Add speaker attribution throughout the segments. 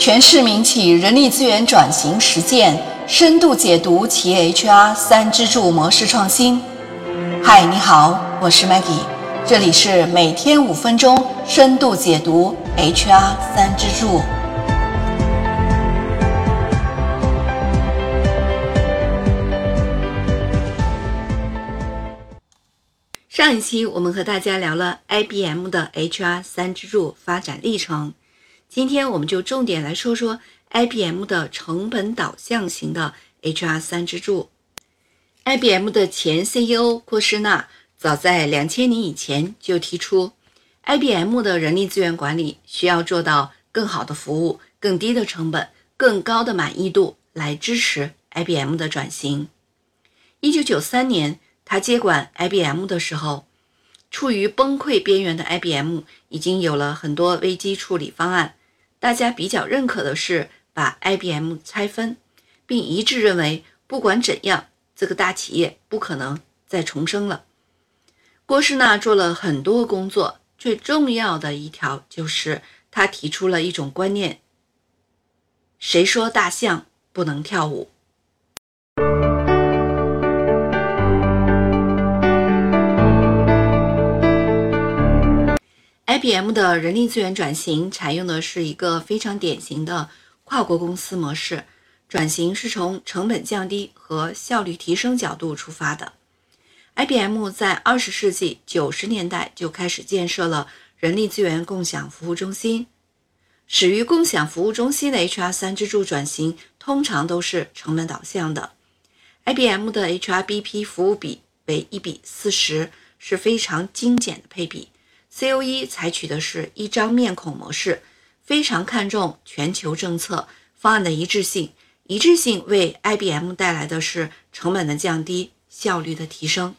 Speaker 1: 全市民企人力资源转型实践深度解读企业 HR 三支柱模式创新。嗨，你好，我是 Maggie，这里是每天五分钟深度解读 HR 三支柱。上一期我们和大家聊了 IBM 的 HR 三支柱发展历程。今天我们就重点来说说 IBM 的成本导向型的 HR 三支柱。IBM 的前 CEO 郭士纳早在两千年以前就提出，IBM 的人力资源管理需要做到更好的服务、更低的成本、更高的满意度，来支持 IBM 的转型。一九九三年，他接管 IBM 的时候，处于崩溃边缘的 IBM 已经有了很多危机处理方案。大家比较认可的是把 IBM 拆分，并一致认为，不管怎样，这个大企业不可能再重生了。郭士纳做了很多工作，最重要的一条就是他提出了一种观念：谁说大象不能跳舞？IBM 的人力资源转型采用的是一个非常典型的跨国公司模式，转型是从成本降低和效率提升角度出发的。IBM 在二十世纪九十年代就开始建设了人力资源共享服务中心。始于共享服务中心的 HR 三支柱转型，通常都是成本导向的。IBM 的 HRBP 服务比为一比四十，是非常精简的配比。COE 采取的是一张面孔模式，非常看重全球政策方案的一致性。一致性为 IBM 带来的是成本的降低、效率的提升。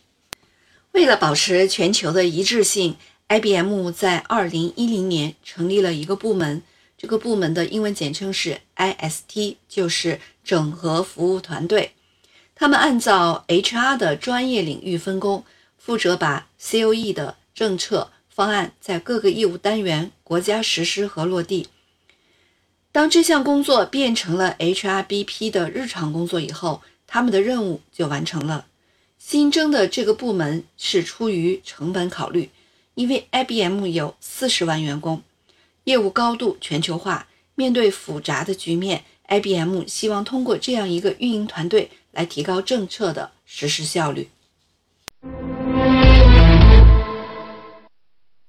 Speaker 1: 为了保持全球的一致性，IBM 在2010年成立了一个部门，这个部门的英文简称是 IST，就是整合服务团队。他们按照 HR 的专业领域分工，负责把 COE 的政策。方案在各个业务单元国家实施和落地。当这项工作变成了 HRBP 的日常工作以后，他们的任务就完成了。新增的这个部门是出于成本考虑，因为 IBM 有四十万员工，业务高度全球化，面对复杂的局面，IBM 希望通过这样一个运营团队来提高政策的实施效率。